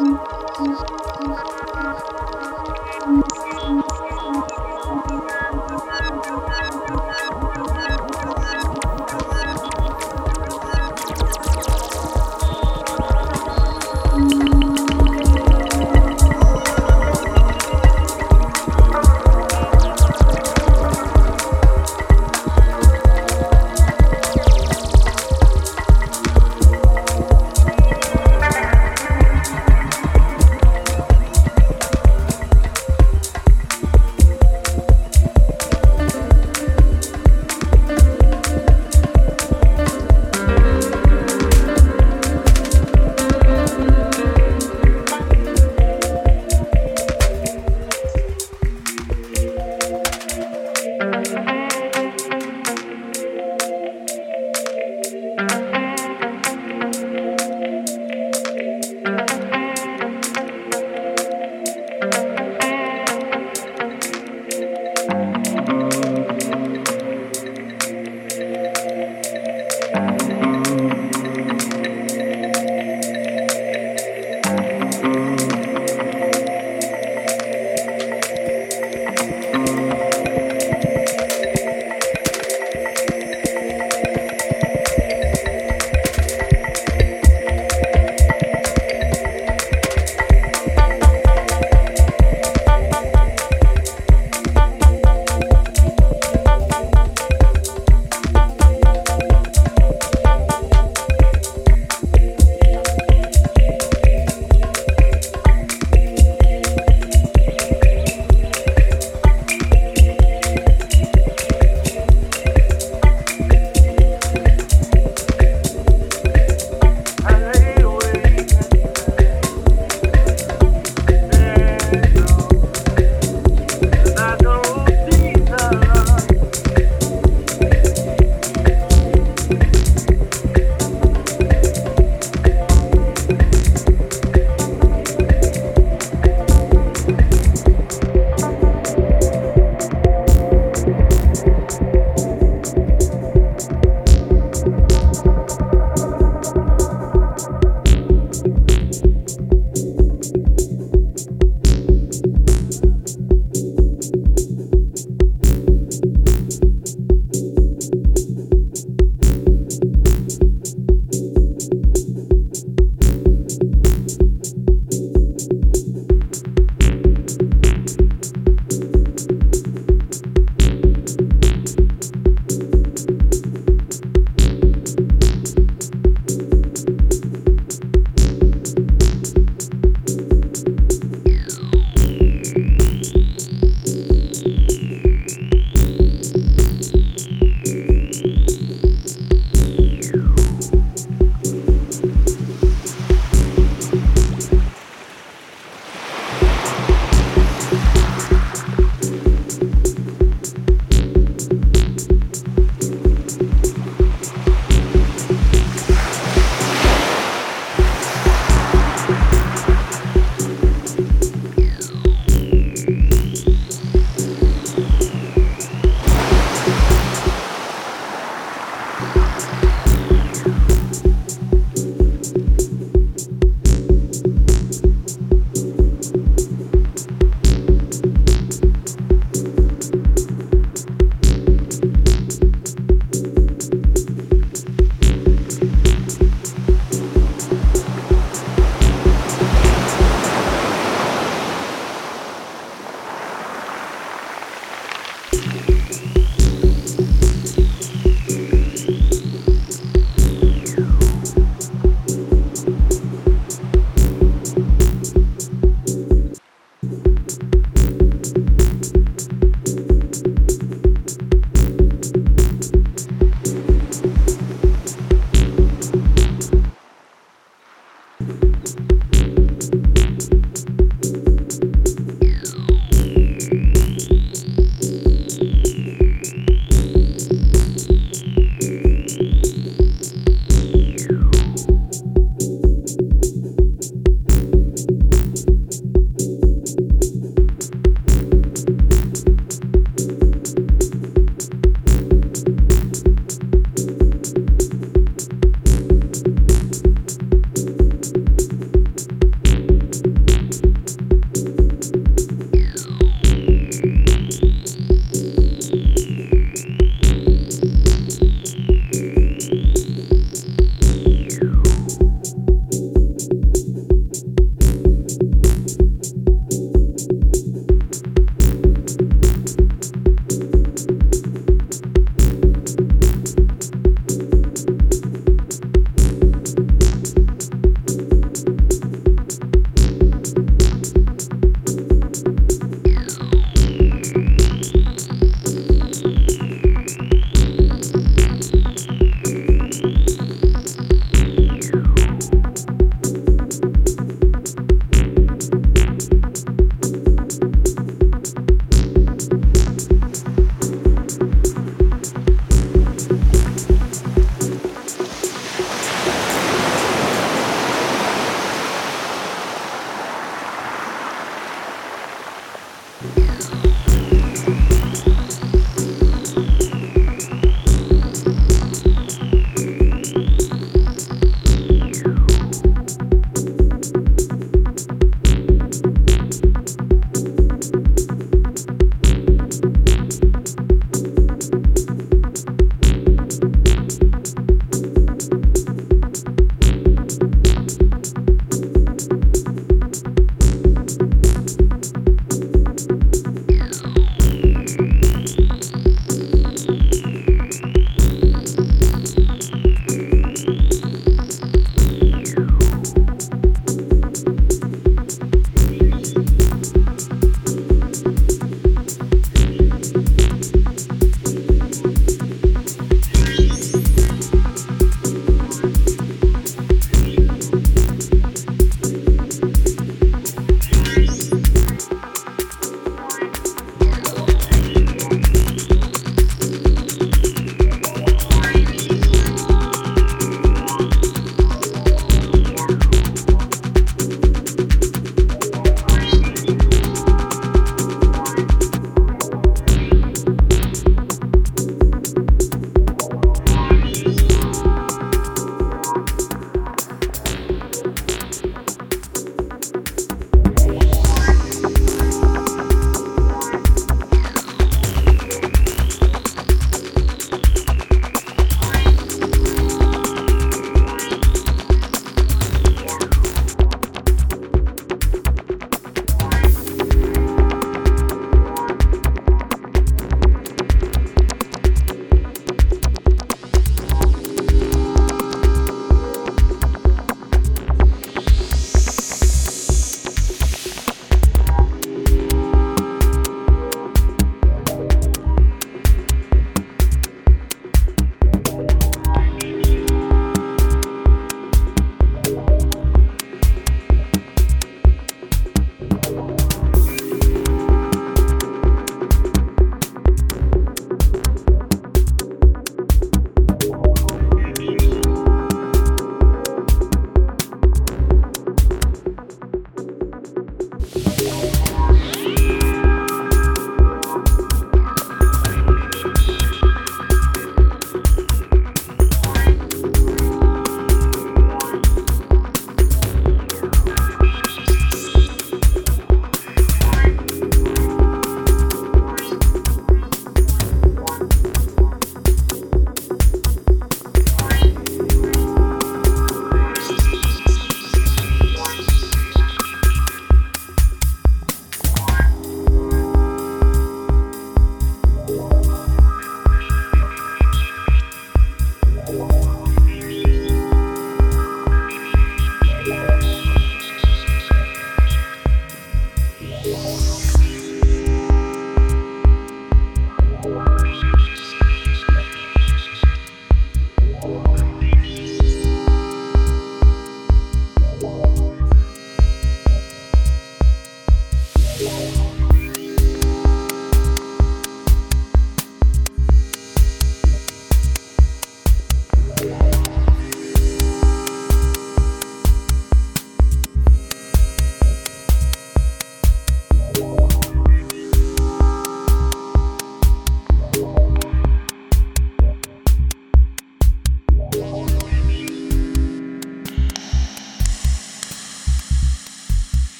うん。